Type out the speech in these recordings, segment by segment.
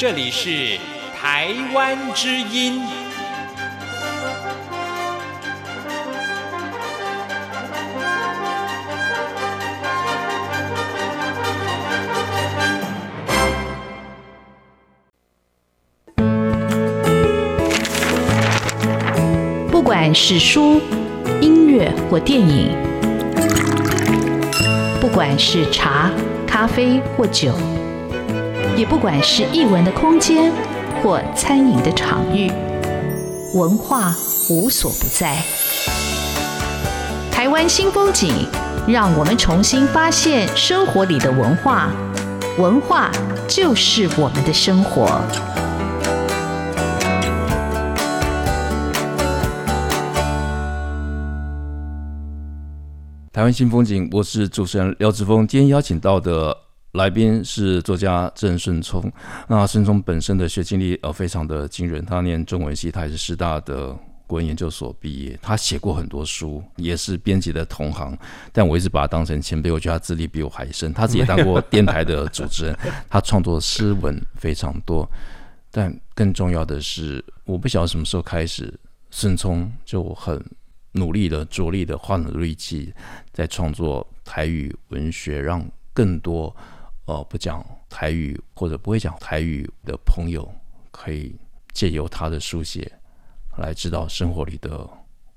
这里是台湾之音。不管是书、音乐或电影，不管是茶、咖啡或酒。也不管是艺文的空间或餐饮的场域，文化无所不在。台湾新风景，让我们重新发现生活里的文化。文化就是我们的生活。台湾新风景，我是主持人廖志峰，今天邀请到的。来宾是作家郑顺聪。那顺聪本身的学经历呃非常的惊人，他念中文系，他也是师大的国文研究所毕业，他写过很多书，也是编辑的同行。但我一直把他当成前辈，我觉得他资历比我还深。他自己当过电台的主持人，他创作诗文非常多。但更重要的是，我不晓得什么时候开始，顺聪就很努力的、着力的花了力气在创作台语文学，让更多。哦，不讲台语或者不会讲台语的朋友，可以借由他的书写来知道生活里的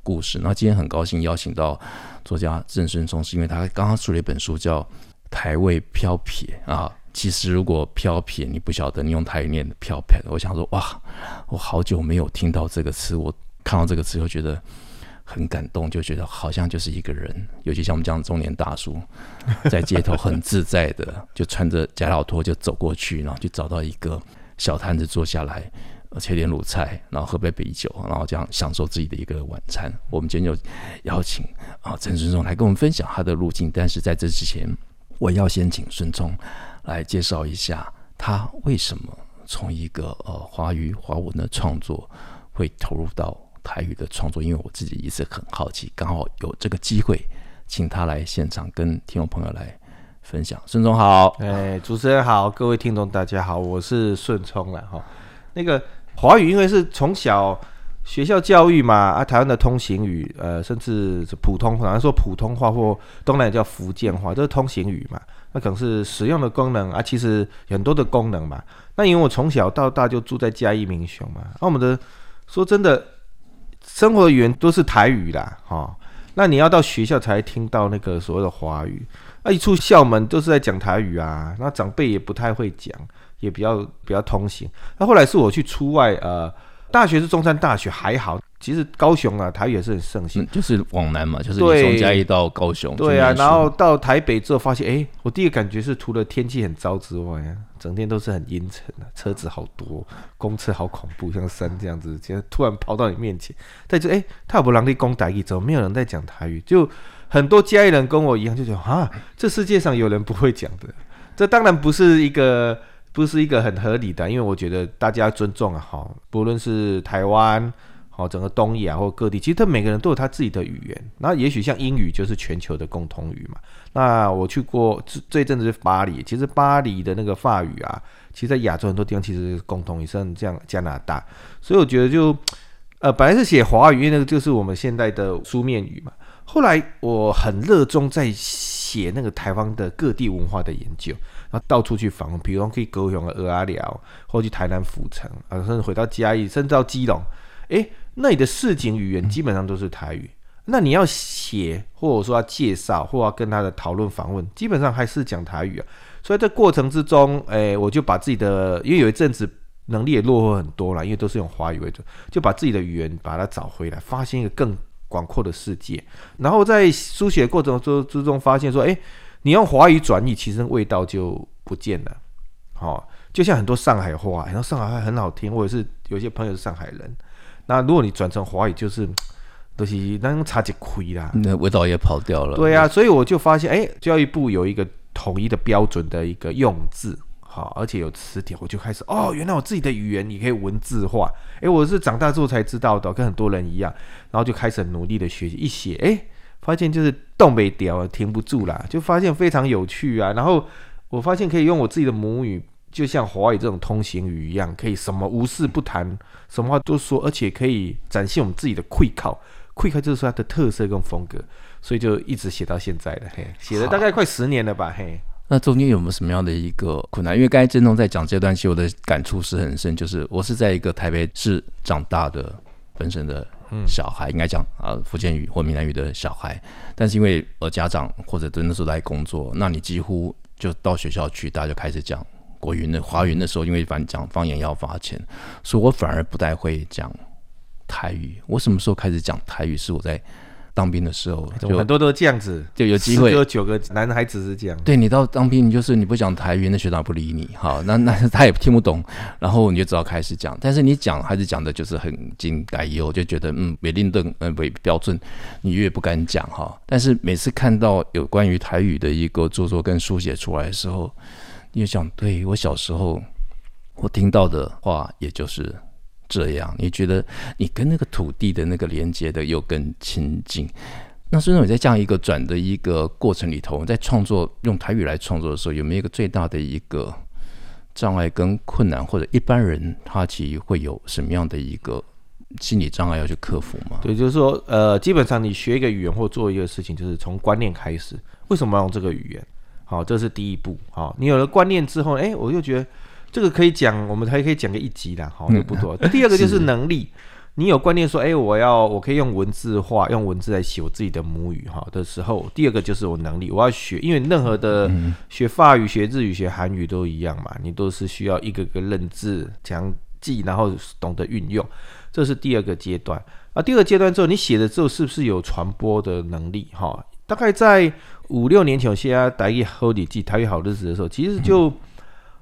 故事。那今天很高兴邀请到作家郑顺聪，是因为他刚刚出了一本书叫《台味飘撇》啊。其实如果飘撇你不晓得，你用台语念的飘撇，我想说哇，我好久没有听到这个词，我看到这个词又觉得。很感动，就觉得好像就是一个人，尤其像我们这样中年大叔，在街头很自在的，就穿着假老拖就走过去，然后就找到一个小摊子坐下来，切点卤菜，然后喝杯啤酒，然后这样享受自己的一个晚餐。我们今天就邀请啊陈顺聪来跟我们分享他的路径，但是在这之前，我要先请顺聪来介绍一下他为什么从一个呃华语华文的创作会投入到。台语的创作，因为我自己一直很好奇，刚好有这个机会，请他来现场跟听众朋友来分享。顺聪好，哎，主持人好，各位听众大家好，我是顺聪了哈。那个华语，因为是从小学校教育嘛，啊，台湾的通行语，呃，甚至普通，好像说普通话或东南亚叫福建话，这是通行语嘛，那可能是使用的功能啊，其实很多的功能嘛。那因为我从小到大就住在嘉义民雄嘛，那我们的说真的。生活的语言都是台语啦，哈、哦，那你要到学校才听到那个所谓的华语，那一出校门都是在讲台语啊，那长辈也不太会讲，也比较比较通行。那后来是我去出外，呃，大学是中山大学，还好。其实高雄啊，台语也是很盛行，嗯，就是往南嘛，就是从嘉义到高雄。对啊，然后到台北之后发现，哎，我第一个感觉是除了天气很糟之外啊，整天都是很阴沉啊，车子好多，公车好恐怖，像山这样子，现在突然跑到你面前，但是哎，他不让你讲台语，怎么没有人在讲台语？就很多嘉义人跟我一样，就觉得啊，这世界上有人不会讲的，这当然不是一个不是一个很合理的，因为我觉得大家尊重啊，好，不论是台湾。哦，整个东亚或各地，其实他每个人都有他自己的语言。那也许像英语就是全球的共同语嘛。那我去过这这一阵子是巴黎，其实巴黎的那个法语啊，其实在亚洲很多地方其实是共同语，像这样加拿大。所以我觉得就呃，本来是写华语，因为那个就是我们现在的书面语嘛。后来我很热衷在写那个台湾的各地文化的研究，然后到处去访问，比如说可以高雄的蚵仔寮，或去台南府城啊，甚至回到嘉义，甚至到基隆，诶。那你的市井语言基本上都是台语，那你要写或者说要介绍或要跟他的讨论访问，基本上还是讲台语啊。所以在过程之中，哎，我就把自己的，因为有一阵子能力也落后很多了，因为都是用华语为主，就把自己的语言把它找回来，发现一个更广阔的世界。然后在书写过程中之中发现说，哎，你用华语转译，其实味道就不见了。好，就像很多上海话，然后上海话很好听，或者是有些朋友是上海人。那如果你转成华语，就是 都、就是那种差几亏啦，那味道也跑掉了。对啊，所以我就发现，哎，教育部有一个统一的标准的一个用字，好，而且有词典，我就开始哦，原来我自己的语言也可以文字化。哎，我是长大之后才知道的，跟很多人一样，然后就开始努力的学习，一写，哎，发现就是动没掉，停不住啦，就发现非常有趣啊。然后我发现可以用我自己的母语就像华语这种通行语一样，可以什么无事不谈，什么话都说，而且可以展现我们自己的气口，气口就是它的特色跟风格，所以就一直写到现在了，嘿，写了大概快十年了吧，嘿。那中间有没有什么样的一个困难？因为刚才郑东在讲这段，戏我的感触是很深，就是我是在一个台北市长大的本身的小孩，嗯、应该讲啊福建语或闽南语的小孩，但是因为呃家长或者真的是来工作，那你几乎就到学校去，大家就开始讲国语的华语的时候，因为反正讲方言要罚钱，所以我反而不太会讲台语。我什么时候开始讲台语？是我在。当兵的时候，就很多都这样子，就有机会。有九个男孩子是这样。对，你到当兵，你就是你不讲台语，那学长不理你，好，那那他也听不懂，然后你就只好开始讲。但是你讲还是讲的就是很精改优，就觉得嗯，美林顿嗯为标准，你越不敢讲哈。但是每次看到有关于台语的一个著作跟书写出来的时候，你就想，对我小时候我听到的话，也就是。这样，你觉得你跟那个土地的那个连接的又更亲近？那所以说你在这样一个转的一个过程里头，在创作用台语来创作的时候，有没有一个最大的一个障碍跟困难，或者一般人他其实会有什么样的一个心理障碍要去克服吗？对，就是说，呃，基本上你学一个语言或做一个事情，就是从观念开始。为什么要用这个语言？好，这是第一步。好，你有了观念之后，哎，我就觉得。这个可以讲，我们还可以讲个一集啦，好，就不多。嗯、第二个就是能力，你有观念说，哎，我要我可以用文字化，用文字来写我自己的母语哈的时候，第二个就是我能力，我要学，因为任何的学法语、学日语、学韩语都一样嘛，你都是需要一个个认字、讲记，然后懂得运用，这是第二个阶段。啊，第二个阶段之后，你写了之后是不是有传播的能力？哈，大概在五六年前，我写台语好日记、台语好日子的时候，其实就。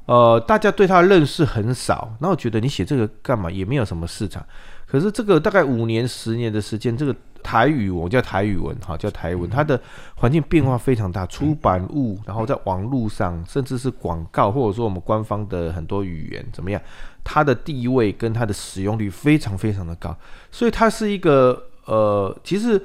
呃，大家对他的认识很少，那我觉得你写这个干嘛？也没有什么市场。可是这个大概五年、十年的时间，这个台语我叫台语文，哈，叫台文，它的环境变化非常大。出版物，然后在网络上，甚至是广告，或者说我们官方的很多语言怎么样，它的地位跟它的使用率非常非常的高。所以它是一个呃，其实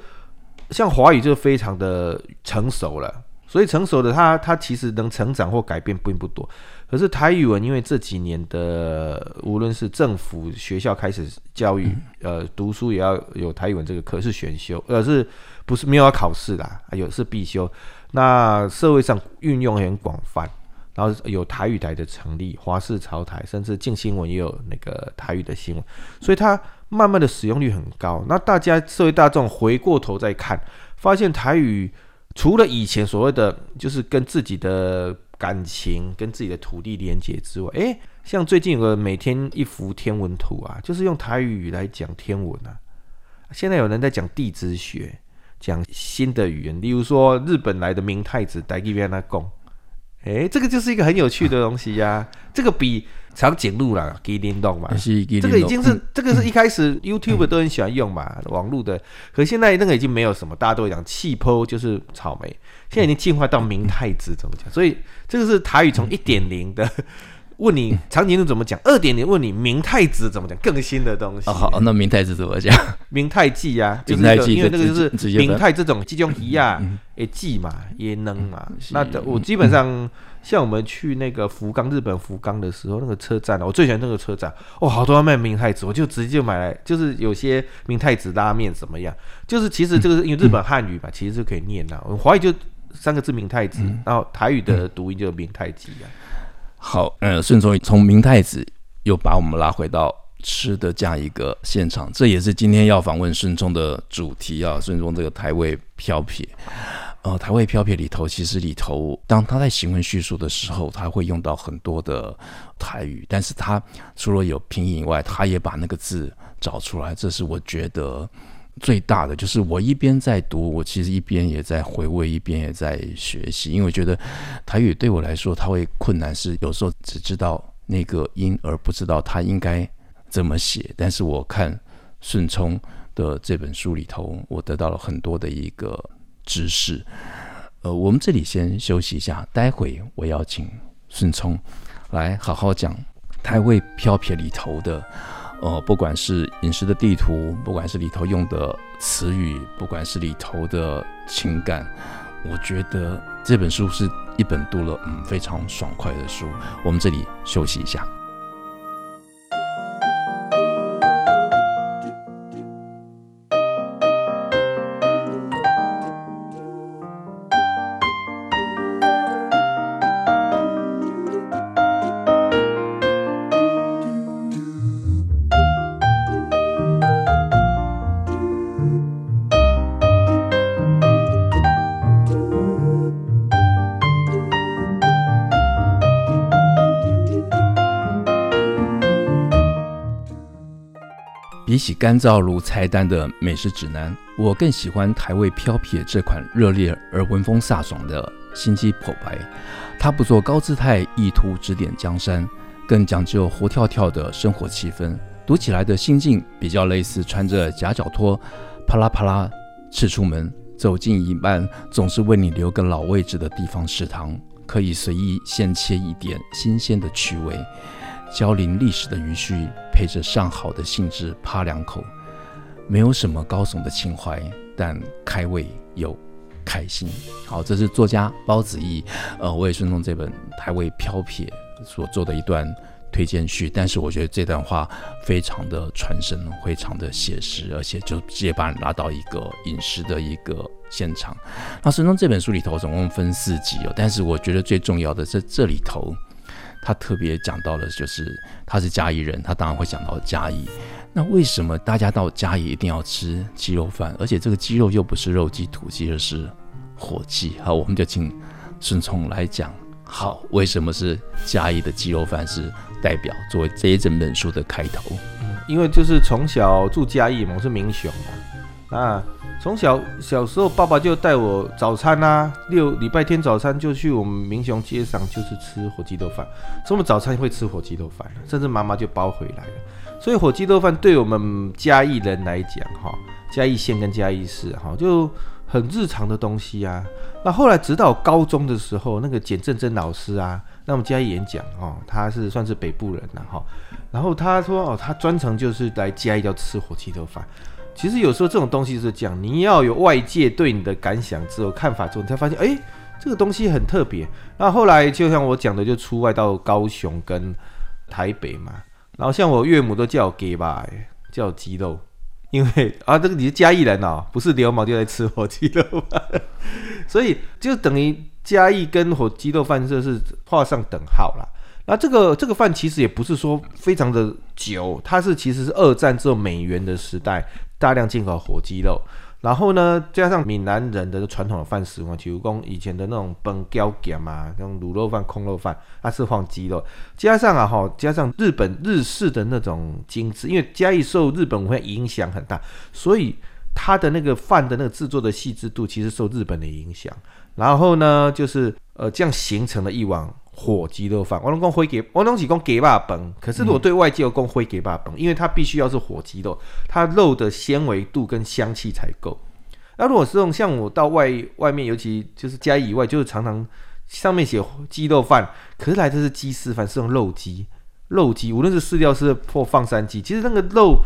像华语就非常的成熟了。所以成熟的它，它其实能成长或改变并不多。可是台语文，因为这几年的无论是政府学校开始教育，呃，读书也要有台语文这个课是选修，呃，是不是没有要考试啦？有是必修。那社会上运用很广泛，然后有台语台的成立，华视潮台，甚至静新闻也有那个台语的新闻，所以它慢慢的使用率很高。那大家社会大众回过头再看，发现台语除了以前所谓的就是跟自己的。感情跟自己的土地连接之外，诶，像最近有个每天一幅天文图啊，就是用台语来讲天文啊。现在有人在讲地质学，讲新的语言，例如说日本来的明太子，台语变那讲，诶，这个就是一个很有趣的东西呀、这个比长颈鹿啦，给灵动嘛，这个已经是、嗯、这个是一开始 YouTube 都很喜欢用嘛，嗯、网络的。可现在那个已经没有什么，大家都会讲气泡就是草莓，现在已经进化到明太子怎么讲？所以这个是台语从一点零的 问你长颈鹿怎么讲，二点零问你明太子怎么讲，更新的东西。哦、好，那明太子怎么讲？明太记呀、啊，就是因为那个就是明太这种这种鱼啊，也记嘛也能嘛。那我基本上。像我们去那个福冈，日本福冈的时候，那个车站我最喜欢那个车站，哇，好多卖明太子，我就直接就买来，就是有些明太子拉面怎么样？就是其实这个是因为日本汉语嘛，其实就可以念的，华语就三个字明太子，然后台语的读音就是明太子啊。好，呃，顺从从明太子又把我们拉回到吃的这样一个现场，这也是今天要访问顺聪的主题啊，顺聪这个台味飘撇。呃，台湾飘撇里头，其实里头，当他在行文叙述的时候，他会用到很多的台语，但是他除了有拼音以外，他也把那个字找出来，这是我觉得最大的。就是我一边在读，我其实一边也在回味，一边也在学习，因为我觉得台语对我来说，它会困难是有时候只知道那个音，而不知道它应该怎么写。但是我看顺聪的这本书里头，我得到了很多的一个。知识，呃，我们这里先休息一下，待会我邀请孙聪来好好讲台味飘撇里头的，呃，不管是饮食的地图，不管是里头用的词语，不管是里头的情感，我觉得这本书是一本读了嗯非常爽快的书。我们这里休息一下。比起干燥如菜单的美食指南，我更喜欢台味飘撇这款热烈而文风飒爽的心机剖白。它不做高姿态，意图指点江山，更讲究活跳跳的生活气氛。读起来的心境比较类似穿着夹脚拖，啪啦啪啦刺出门，走进一半总是为你留个老位置的地方食堂，可以随意现切一点新鲜的趣味。浇淋历史的余绪，配着上好的兴致，扒两口，没有什么高耸的情怀，但开胃又开心。好，这是作家包子义，呃，我也顺从这本台味飘撇所做的一段推荐序。但是我觉得这段话非常的传神，非常的写实，而且就直接把你拉到一个饮食的一个现场。那神农这本书里头总共分四集哦，但是我觉得最重要的在这里头。他特别讲到的就是他是嘉义人，他当然会讲到嘉义。那为什么大家到嘉义一定要吃鸡肉饭？而且这个鸡肉又不是肉鸡、土鸡，而是火鸡。好，我们就请顺从来讲。好，为什么是嘉义的鸡肉饭是代表，作为这一整本书的开头？因为就是从小住嘉义嘛，我是民雄嘛，啊。从小小时候，爸爸就带我早餐啊，六礼拜天早餐就去我们民雄街上，就是吃火鸡豆饭。所以我们早餐会吃火鸡豆饭，甚至妈妈就包回来了。所以火鸡豆饭对我们嘉义人来讲，哈，嘉义县跟嘉义市，哈，就很日常的东西啊。那后来直到高中的时候，那个简正真老师啊，那我们嘉义演讲，哦，他是算是北部人了，哈。然后他说，哦，他专程就是来嘉义要吃火鸡豆饭。其实有时候这种东西是这样，你要有外界对你的感想之后、看法之后，你才发现，哎，这个东西很特别。那后来就像我讲的，就出外到高雄跟台北嘛。然后像我岳母都叫我鸡吧，叫鸡肉，因为啊，这个你是嘉义人哦，不是流氓就在吃火鸡肉饭，所以就等于嘉义跟火鸡肉饭就是画上等号了。那这个这个饭其实也不是说非常的久，它是其实是二战之后美元的时代。大量进口火鸡肉，然后呢，加上闽南人的传统的饭食嘛，比如讲以前的那种饭胶咸嘛，那种卤肉饭、空肉饭，它是放鸡肉，加上啊哈，加上日本日式的那种精致，因为嘉义受日本文化影响很大，所以它的那个饭的那个制作的细致度，其实受日本的影响。然后呢，就是呃这样形成了一碗。火鸡肉饭，我拢讲火鸡，我拢是讲给爸本。可是如果对外界有讲火鸡肉饭，因为它必须要是火鸡肉，它肉的纤维度跟香气才够。那如果是用像我到外外面，尤其就是家以外，就是常常上面写鸡肉饭，可是来的是鸡丝饭，是用肉鸡，肉鸡无论是饲料是或放山鸡，其实那个肉，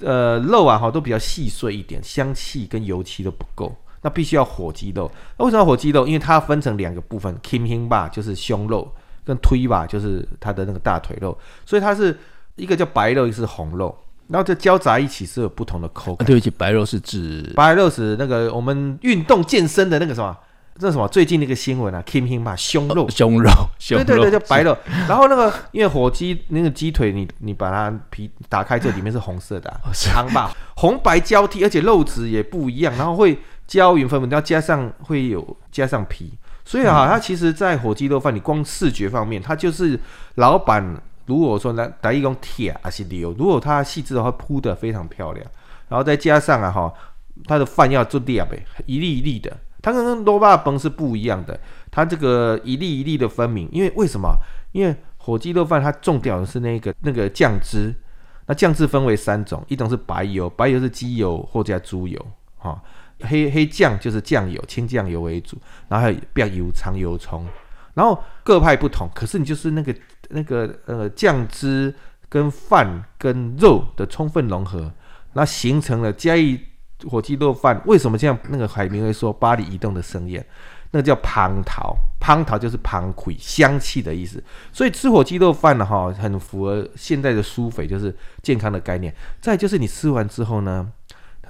呃肉啊哈都比较细碎一点，香气跟油漆都不够。那必须要火鸡肉，那为什么要火鸡肉？因为它分成两个部分，Kim Hing 吧就是胸肉，跟推吧就是它的那个大腿肉，所以它是一个叫白肉，一个是红肉，然后这交杂一起是有不同的口感。对不起，白肉是指白肉是那个我们运动健身的那个什么，这是什么？最近那个新闻啊，Kim Hing 吧胸肉，胸肉，胸肉，对对对，叫白肉。然后那个因为火鸡那个鸡腿你，你你把它皮打开，这里面是红色的、啊，汤吧，红白交替，而且肉质也不一样，然后会。焦云粉粉，要加上会有加上皮，所以哈，它其实，在火鸡肉饭，你光视觉方面，它就是老板如果说来打一种铁还是流，如果它细致的话，铺得非常漂亮，然后再加上啊哈，它的饭要做粒呗，一粒一粒的，它跟萝卜崩是不一样的，它这个一粒一粒的分明，因为为什么？因为火鸡肉饭它重点的是那个那个酱汁，那酱汁分为三种，一种是白油，白油是鸡油或者猪油，哈。黑黑酱就是酱油，清酱油为主，然后还有比较油长油葱，然后各派不同。可是你就是那个那个呃酱汁跟饭跟肉的充分融合，那形成了嘉义火鸡肉饭。为什么这样？那个海明威说巴黎移动的盛宴，那叫蟠桃，蟠桃就是蟠葵，香气的意思。所以吃火鸡肉饭呢，哈，很符合现在的舒肥，就是健康的概念。再就是你吃完之后呢，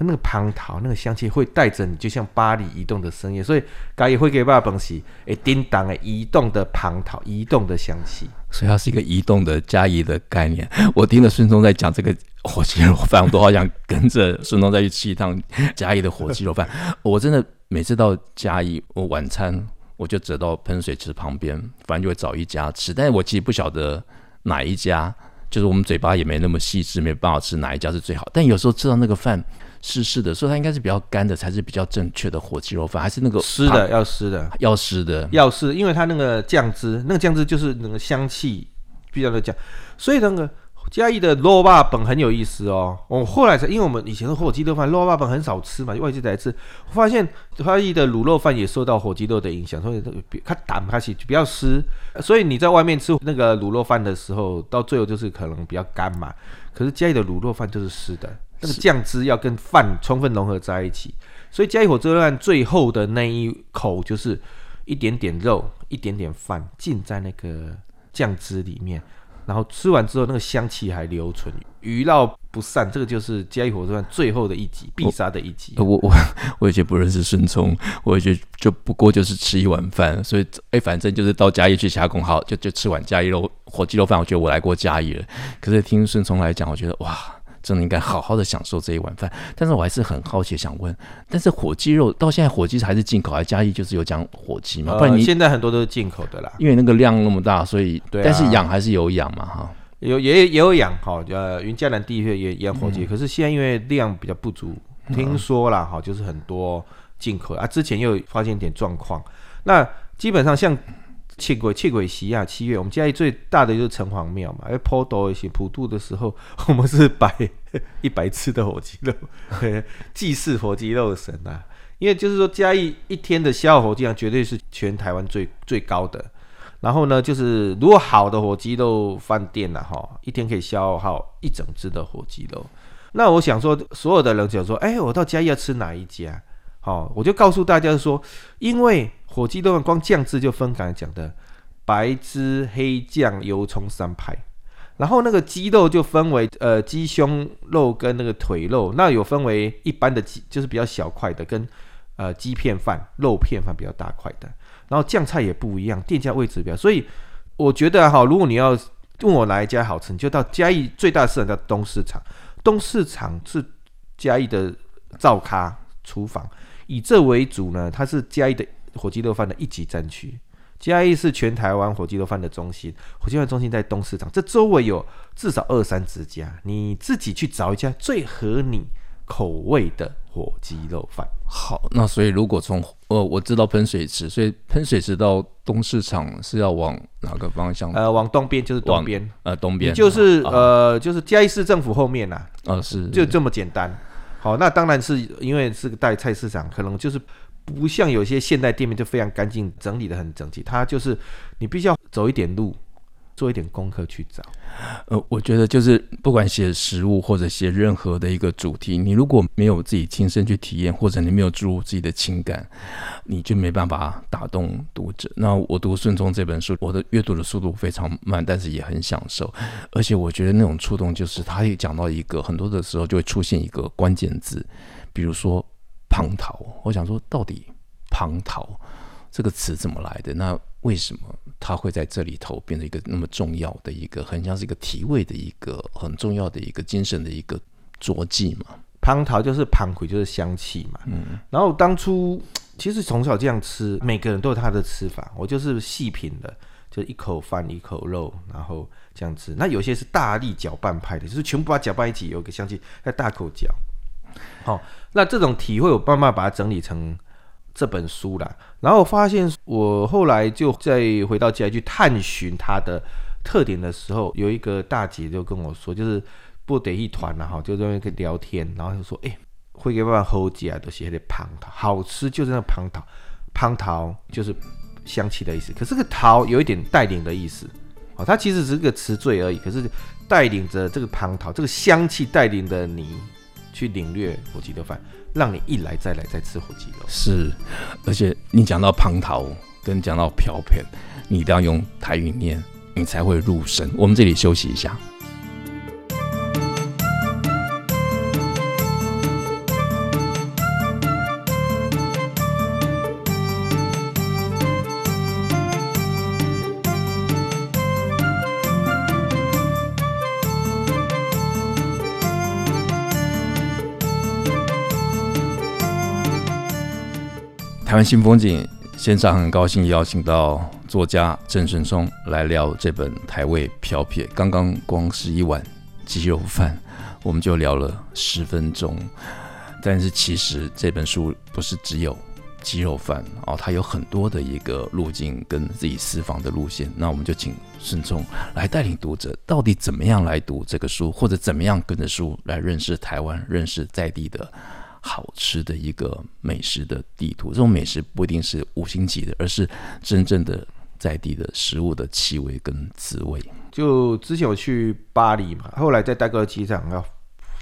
那个蟠桃那个香气会带着你，就像巴黎移动的声音。所以咖喱会给爸爸东西，诶，叮当诶，移动的蟠桃，移动的香气。所以它是一个移动的嘉义的概念。我听了顺聪在讲这个火鸡肉饭，我都好想跟着孙聪再去吃一趟嘉义的火鸡肉饭。我真的。每次到嘉义，我晚餐我就走到喷水池旁边，反正就会找一家吃。但是我其实不晓得哪一家，就是我们嘴巴也没那么细致，没有办法吃哪一家是最好。但有时候吃到那个饭湿湿的，所以它应该是比较干的，才是比较正确的火鸡肉饭，还是那个湿的要湿的要湿的要湿，因为它那个酱汁，那个酱汁就是那个香气比较的酱，所以那个。嘉义的肉霸本很有意思哦，我后来才，因为我们以前的火鸡肉饭，肉霸本很少吃嘛，外地才吃。我发现嘉义的卤肉饭也受到火鸡肉的影响，所以它胆它起比较湿，所以你在外面吃那个卤肉饭的时候，到最后就是可能比较干嘛。可是嘉义的卤肉饭就是湿的，那个酱汁要跟饭充分融合在一起，所以嘉义火鸡肉饭最后的那一口就是一点点肉，一点点饭浸在那个酱汁里面。然后吃完之后，那个香气还留存，余烙不散。这个就是嘉义火车站最后的一集，必杀的一集。我我 我以前不认识顺聪，我以前就不过就是吃一碗饭，所以哎，反正就是到嘉义去下工，好就就吃碗嘉义肉火鸡肉饭。我觉得我来过嘉义了。可是听顺聪来讲，我觉得哇。真的应该好好的享受这一碗饭，但是我还是很好奇，想问，但是火鸡肉到现在火鸡还是进口，还嘉义就是有讲火鸡嘛？不然你、呃、现在很多都是进口的啦，因为那个量那么大，所以对、啊，但是养还是有养嘛哈，有也也有养哈，呃云嘉南地区也养火鸡、嗯，可是现在因为量比较不足，听说啦哈，就是很多进口啊，之前又发现一点状况，那基本上像。七鬼七鬼西亚七月，我们嘉义最大的就是城隍庙嘛。哎，普渡是普渡的时候，我们是摆 一百只的火鸡肉，祭祀火鸡肉神啊。因为就是说嘉义一天的消耗火鸡量绝对是全台湾最最高的。然后呢，就是如果好的火鸡肉饭店呐，哈，一天可以消耗一整只的火鸡肉。那我想说，所有的人想说，哎，我到嘉义要吃哪一家？好，我就告诉大家说，因为。火鸡肉光酱汁就分刚才讲的白汁、黑酱、油葱三派，然后那个鸡肉就分为呃鸡胸肉跟那个腿肉，那有分为一般的鸡就是比较小块的，跟呃鸡片饭、肉片饭比较大块的，然后酱菜也不一样，店家位置比较，所以我觉得哈，如果你要问我哪一家好吃，你就到嘉义最大市场叫东市场，东市场是嘉义的灶咖厨房，以这为主呢，它是嘉义的。火鸡肉饭的一级战区，嘉义是全台湾火鸡肉饭的中心。火鸡肉饭中心在东市场，这周围有至少二三十家，你自己去找一家最合你口味的火鸡肉饭。好，那所以如果从呃我知道喷水池，所以喷水池到东市场是要往哪个方向？呃，往东边就是东边，呃，东边就是、啊、呃就是嘉义市政府后面呐、啊。呃、啊，是就这么简单。好，那当然是因为是个带菜市场，可能就是。不像有些现代店面就非常干净，整理得很整齐。它就是你必须要走一点路，做一点功课去找。呃，我觉得就是不管写食物或者写任何的一个主题，你如果没有自己亲身去体验，或者你没有注入自己的情感，你就没办法打动读者。那我读顺从这本书，我的阅读的速度非常慢，但是也很享受。而且我觉得那种触动，就是他也讲到一个很多的时候就会出现一个关键字，比如说。蟠桃，我想说，到底“蟠桃”这个词怎么来的？那为什么它会在这里头变成一个那么重要的一个，很像是一个提味的一个很重要的一个精神的一个佐剂嘛？蟠桃就是蟠葵，就是香气嘛。嗯。然后当初其实从小这样吃，每个人都有他的吃法。我就是细品的，就一口饭一口肉，然后这样吃。那有些是大力搅拌派的，就是全部把它搅拌一起，有个香气，再大口嚼。好、那这种体会我慢慢把它整理成这本书了。然后我发现，我后来就再回到家去探寻它的特点的时候，有一个大姐就跟我说，就是不得一团了哈，就在那边聊天，然后就说：“哎、会给爸爸喝起来都写的蟠桃，好吃就是那蟠桃，蟠桃就是香气的意思。可是个桃有一点带领的意思，哦，它其实只是个词缀而已。可是带领着这个蟠桃，这个香气带领着你。”去领略火鸡的饭，让你一来再来再吃火鸡肉。是，而且你讲到蟠桃跟讲到瓢片，你都要用台语念，你才会入神。我们这里休息一下。湾新风景现场很高兴邀请到作家郑顺聪来聊这本台味飘撇。刚刚光是一碗鸡肉饭，我们就聊了十分钟。但是其实这本书不是只有鸡肉饭哦，它有很多的一个路径跟自己私房的路线。那我们就请顺聪来带领读者，到底怎么样来读这个书，或者怎么样跟着书来认识台湾，认识在地的。好吃的一个美食的地图，这种美食不一定是五星级的，而是真正的在地的食物的气味跟滋味。就之前我去巴黎嘛，后来在戴高乐机场要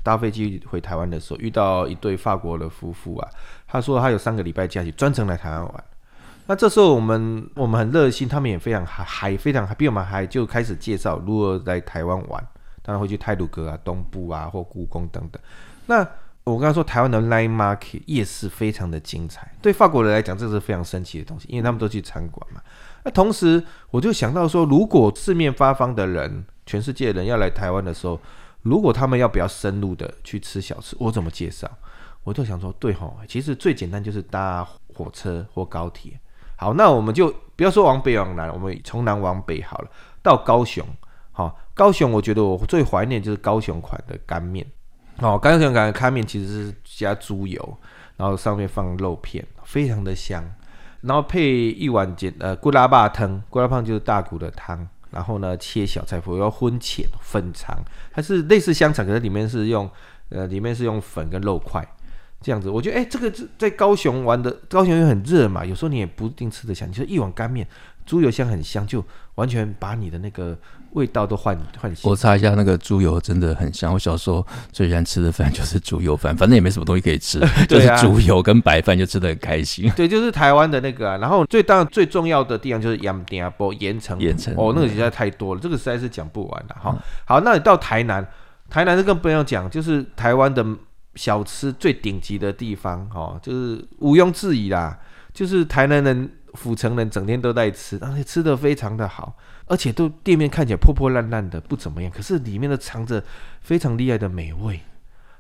搭飞机回台湾的时候，遇到一对法国的夫妇啊，他说他有三个礼拜假期专程来台湾玩。那这时候我们我们很热心，他们也非常还非常比我们还就开始介绍如何来台湾玩，当然会去泰鲁阁啊、东部啊或故宫等等。那我刚刚说台湾的 Line Market 夜市非常的精彩，对法国人来讲这是非常神奇的东西，因为他们都去参观嘛。那同时我就想到说，如果四面八方的人，全世界的人要来台湾的时候，如果他们要比较深入的去吃小吃，我怎么介绍？我就想说，对吼，其实最简单就是搭火车或高铁。好，那我们就不要说往北往南，我们从南往北好了，到高雄。好，高雄我觉得我最怀念就是高雄款的干面。哦，刚才讲的干面其实是加猪油，然后上面放肉片，非常的香，然后配一碗简呃骨拉巴汤，骨拉胖就是大骨的汤，然后呢切小菜脯，要荤浅粉肠，它是类似香肠，可是里面是用呃里面是用粉跟肉块这样子，我觉得哎、欸、这个在高雄玩的，高雄又很热嘛，有时候你也不一定吃得下，你说一碗干面。猪油香很香，就完全把你的那个味道都换换新。我查一下，那个猪油真的很香。我小时候最喜欢吃的饭就是猪油饭，反正也没什么东西可以吃，就是猪油跟白饭就吃的很开心。对，就是台湾的那个、啊。然后最当然最重要的地方就是盐田波盐城盐城哦，那个实在太多了，这个实在是讲不完了哈。好，那你到台南，台南这更不用讲，就是台湾的小吃最顶级的地方哦，就是毋庸置疑啦，就是台南人。府城人整天都在吃，而且吃得非常的好，而且都店面看起来破破烂烂的，不怎么样。可是里面都藏着非常厉害的美味。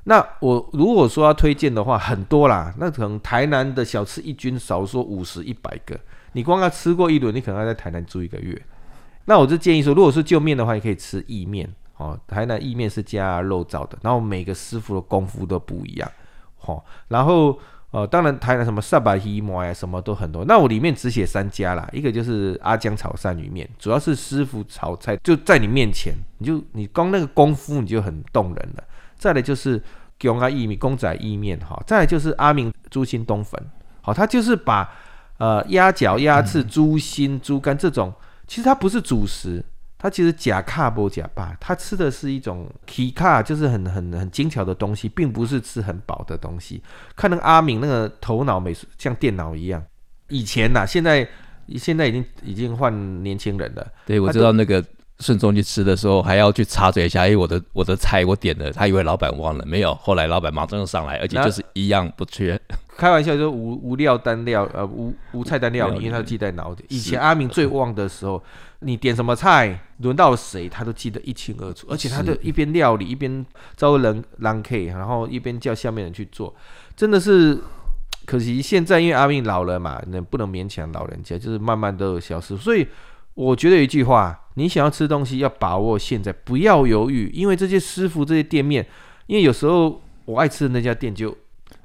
那我如果说要推荐的话，很多啦。那可能台南的小吃一军少说五十一百个，你光要吃过一轮，你可能要在台南住一个月。那我就建议说，如果是就面的话，你可以吃意面哦。台南意面是加肉燥的，然后每个师傅的功夫都不一样，哦，然后。哦，当然台南什么萨巴希摩呀，什么都很多。那我里面只写三家啦，一个就是阿江炒鳝鱼面，主要是师傅炒菜就在你面前，你就你光那个功夫你就很动人了。再来就是永阿意米、公仔意面哈，再来就是阿明猪心冬粉，好，他就是把呃鸭脚、鸭翅、猪心、猪肝这种，其实它不是主食。他其实假卡不假吧，他吃的是一种 k 卡，就是很很很精巧的东西，并不是吃很饱的东西。看那个阿敏那个头脑美术像电脑一样，以前呐、啊，现在现在已经已经换年轻人了。对，我知道那个。顺聪去吃的时候，还要去插嘴一下，哎，我的我的菜我点了，他以为老板忘了，没有，后来老板马上就上来，而且就是一样不缺。开玩笑说无无料单料，呃无无菜单料理，因为他记在脑里。以前阿明最旺的时候，你点什么菜，轮到谁，他都记得一清二楚，而且他就一边料理一边招人让 K，然后一边叫下面人去做，真的是可惜。现在因为阿明老了嘛，那不能勉强老人家，就是慢慢都有消失，所以。我觉得一句话，你想要吃东西，要把握现在，不要犹豫，因为这些师傅、这些店面，因为有时候我爱吃的那家店就，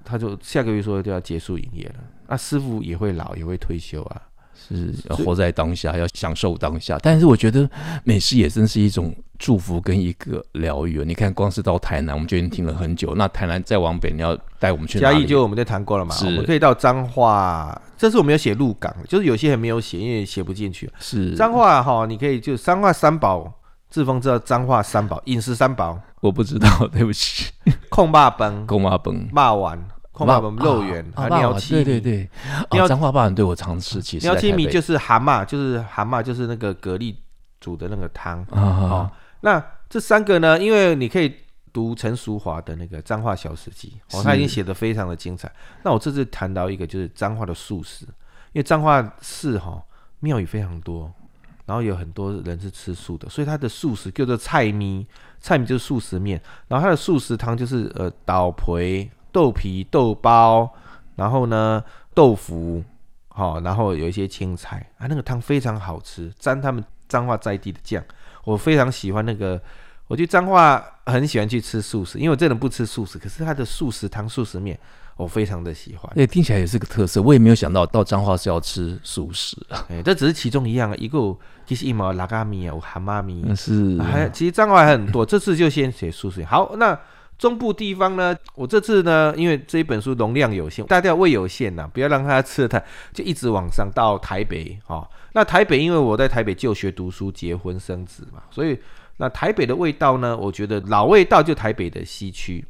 他就下个月说就要结束营业了，那师傅也会老，也会退休啊。是要活在当下，要享受当下。但是我觉得美食也真是一种祝福跟一个疗愈。你看，光是到台南，我们就已经听了很久。那台南再往北，你要带我们去？嘉义就我们就谈过了嘛，我们可以到彰化。这是我们有写鹿港，就是有些人没有写，因为写不进去。是彰化哈，你可以就彰化三宝，志峰知道彰化三宝饮食三宝，我不知道，对不起。控霸崩、控霸崩、霸丸、控霸崩、肉圆、还有鸟七米。对对对，鸟彰化霸丸对我常吃。其实鸟七米就是蛤蟆，就是蛤蟆，就是那个蛤蜊煮的那个汤。啊，哦，那这三个呢？因为你可以读陈淑华的那个彰化小史记，哦，他已经写的非常的精彩。那我这次谈到一个就是彰化的素食，因为彰化市哈庙宇非常多。然后有很多人是吃素的，所以它的素食叫做菜米，菜米就是素食面。然后它的素食汤就是呃豆皮、豆皮、豆包，然后呢豆腐，好、哦，然后有一些青菜啊，那个汤非常好吃，沾他们彰化在地的酱，我非常喜欢那个。我去彰化很喜欢去吃素食，因为我这人不吃素食，可是它的素食汤、素食面。我非常的喜欢，对，听起来也是个特色。我也没有想到到彰化是要吃素食啊，哎，这只是其中一样啊。一个其实一毛拉咖米啊，我蛤蟆米是，还其实彰化还很多。这次就先写素食。好，那中部地方呢？我这次呢，因为这一本书容量有限，大家胃有限呐、啊，不要让它吃的太，就一直往上到台北哦。那台北因为我在台北就学读书、结婚生子嘛，所以那台北的味道呢，我觉得老味道就台北的西区，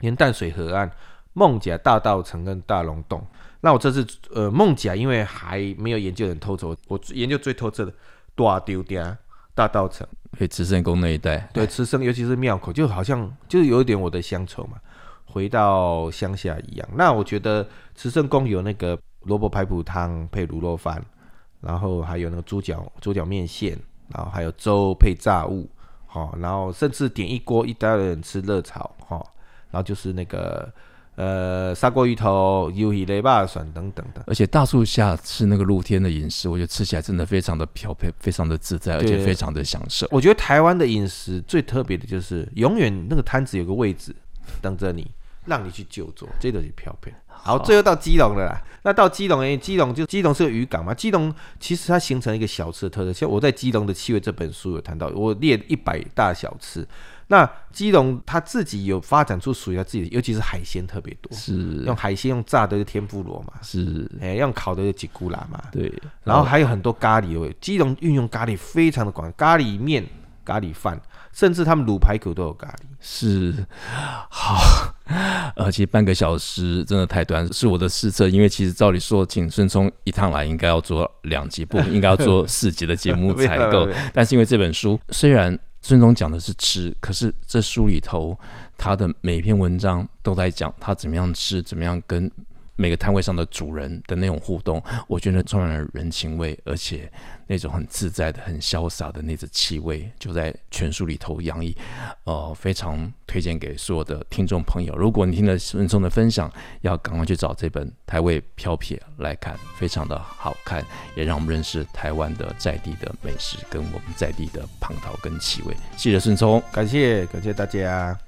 连淡水河岸。艋舺大道城跟大龙洞，那我这次呃艋舺因为还没有研究很透彻，我研究最透彻的大丢店大道城，对慈圣宫那一带，对慈圣，尤其是庙口，就好像就是有一点我的乡愁嘛，回到乡下一样。那我觉得慈圣宫有那个萝卜排骨汤配卤肉饭，然后还有那个猪脚猪脚面线，然后还有粥配炸物，好，然后甚至点一锅一大堆人吃热炒，哈，然后就是那个。呃，砂锅鱼头、鱿鱼雷霸蒜等等的，而且大树下吃那个露天的饮食，我觉得吃起来真的非常的漂配，非常的自在，而且非常的享受。我觉得台湾的饮食最特别的就是，永远那个摊子有个位置等着你，让你去就坐，这都是漂配。好，最后到基隆了啦。那到基隆，哎，基隆就基隆是个渔港嘛。基隆其实它形成一个小吃的特色，像我在《基隆的气味》这本书有谈到，我列一百大小吃。那基隆它自己有发展出属于它自己的，尤其是海鲜特别多，是。用海鲜用炸的就天妇罗嘛，是。哎、欸、用烤的就吉古拉嘛，对，然后还有很多咖喱味，基隆运用咖喱非常的广，咖喱面、咖喱饭，甚至他们卤排骨都有咖喱，是。好，而且半个小时真的太短，是我的失策，因为其实照理说请孙聪一趟来应该要做两集，不应该要做四集的节目 才够，但是因为这本书虽然。孙总讲的是吃，可是这书里头，他的每篇文章都在讲他怎么样吃，怎么样跟每个摊位上的主人的那种互动，我觉得充满了人情味，而且那种很自在的、很潇洒的那种气味，就在全书里头洋溢。呃，非常推荐给所有的听众朋友。如果你听了孙聪的分享，要赶快去找这本《台味飘撇》来看，非常的好看，也让我们认识台湾的在地的美食跟我们在地的蟠桃跟气味。谢谢孙聪，感谢感谢大家。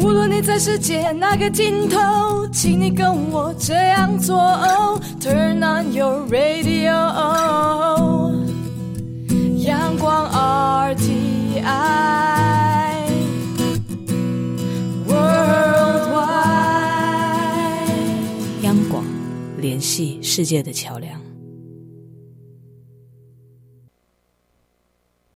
无论你在世界哪个尽头，请你跟我这样做。Turn on your radio，阳光 RTI。联系世界的桥梁。